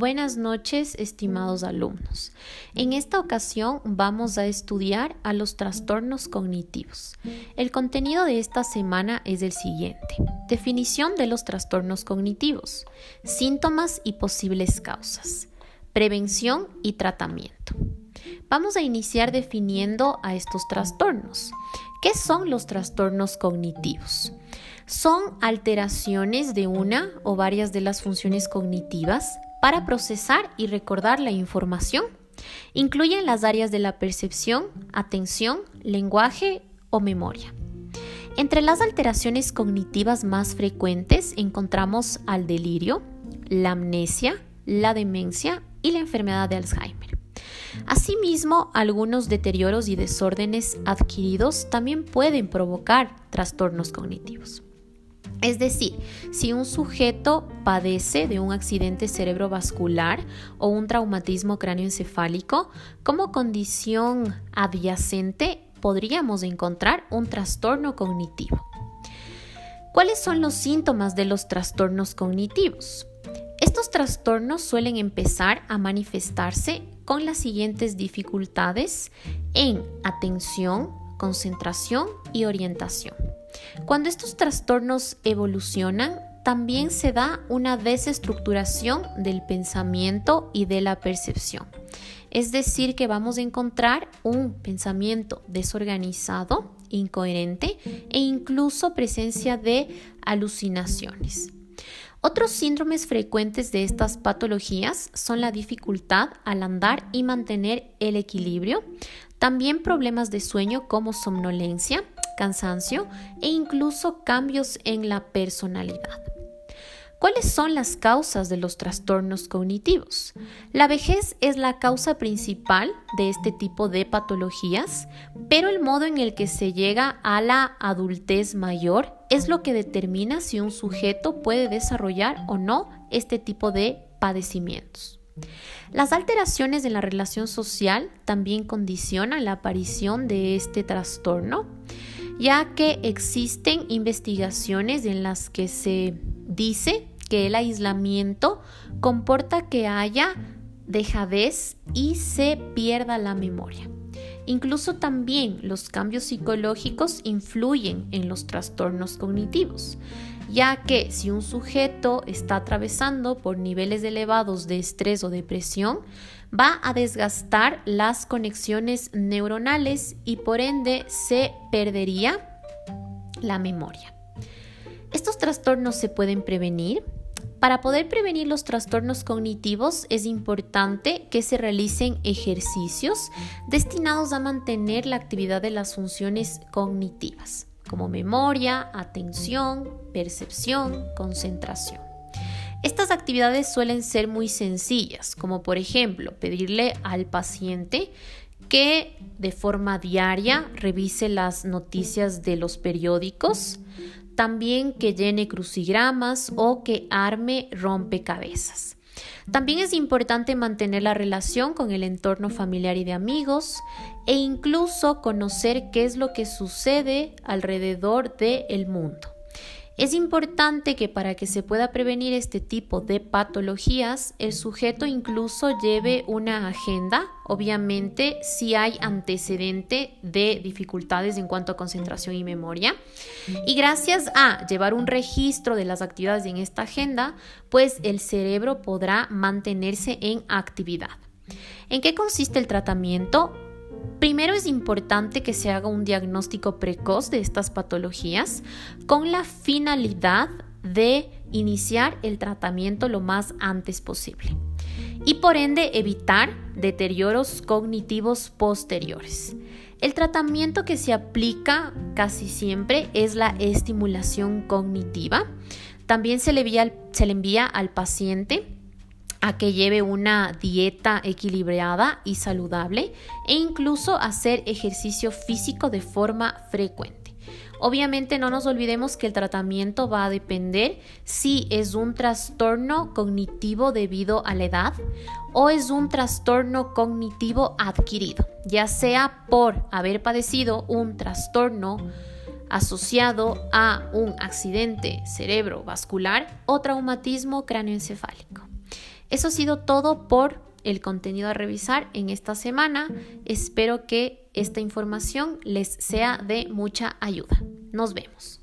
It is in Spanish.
Buenas noches, estimados alumnos. En esta ocasión vamos a estudiar a los trastornos cognitivos. El contenido de esta semana es el siguiente. Definición de los trastornos cognitivos, síntomas y posibles causas, prevención y tratamiento. Vamos a iniciar definiendo a estos trastornos. ¿Qué son los trastornos cognitivos? Son alteraciones de una o varias de las funciones cognitivas para procesar y recordar la información. Incluyen las áreas de la percepción, atención, lenguaje o memoria. Entre las alteraciones cognitivas más frecuentes encontramos al delirio, la amnesia, la demencia y la enfermedad de Alzheimer. Asimismo, algunos deterioros y desórdenes adquiridos también pueden provocar trastornos cognitivos. Es decir, si un sujeto padece de un accidente cerebrovascular o un traumatismo cráneoencefálico, como condición adyacente podríamos encontrar un trastorno cognitivo. ¿Cuáles son los síntomas de los trastornos cognitivos? Estos trastornos suelen empezar a manifestarse con las siguientes dificultades en atención, concentración y orientación. Cuando estos trastornos evolucionan, también se da una desestructuración del pensamiento y de la percepción. Es decir, que vamos a encontrar un pensamiento desorganizado, incoherente e incluso presencia de alucinaciones. Otros síndromes frecuentes de estas patologías son la dificultad al andar y mantener el equilibrio, también problemas de sueño como somnolencia, cansancio e incluso cambios en la personalidad. ¿Cuáles son las causas de los trastornos cognitivos? La vejez es la causa principal de este tipo de patologías, pero el modo en el que se llega a la adultez mayor es lo que determina si un sujeto puede desarrollar o no este tipo de padecimientos. Las alteraciones en la relación social también condicionan la aparición de este trastorno ya que existen investigaciones en las que se dice que el aislamiento comporta que haya dejadez y se pierda la memoria. Incluso también los cambios psicológicos influyen en los trastornos cognitivos, ya que si un sujeto está atravesando por niveles elevados de estrés o depresión, va a desgastar las conexiones neuronales y por ende se perdería la memoria. Estos trastornos se pueden prevenir. Para poder prevenir los trastornos cognitivos es importante que se realicen ejercicios destinados a mantener la actividad de las funciones cognitivas, como memoria, atención, percepción, concentración. Estas actividades suelen ser muy sencillas, como por ejemplo pedirle al paciente que de forma diaria revise las noticias de los periódicos, también que llene crucigramas o que arme rompecabezas. También es importante mantener la relación con el entorno familiar y de amigos e incluso conocer qué es lo que sucede alrededor del mundo. Es importante que para que se pueda prevenir este tipo de patologías, el sujeto incluso lleve una agenda, obviamente si hay antecedente de dificultades en cuanto a concentración y memoria. Y gracias a llevar un registro de las actividades en esta agenda, pues el cerebro podrá mantenerse en actividad. ¿En qué consiste el tratamiento? Primero es importante que se haga un diagnóstico precoz de estas patologías con la finalidad de iniciar el tratamiento lo más antes posible y por ende evitar deterioros cognitivos posteriores. El tratamiento que se aplica casi siempre es la estimulación cognitiva. También se le envía, se le envía al paciente a que lleve una dieta equilibrada y saludable e incluso hacer ejercicio físico de forma frecuente. Obviamente no nos olvidemos que el tratamiento va a depender si es un trastorno cognitivo debido a la edad o es un trastorno cognitivo adquirido, ya sea por haber padecido un trastorno asociado a un accidente cerebrovascular o traumatismo cráneoencefálico. Eso ha sido todo por el contenido a revisar en esta semana. Espero que esta información les sea de mucha ayuda. Nos vemos.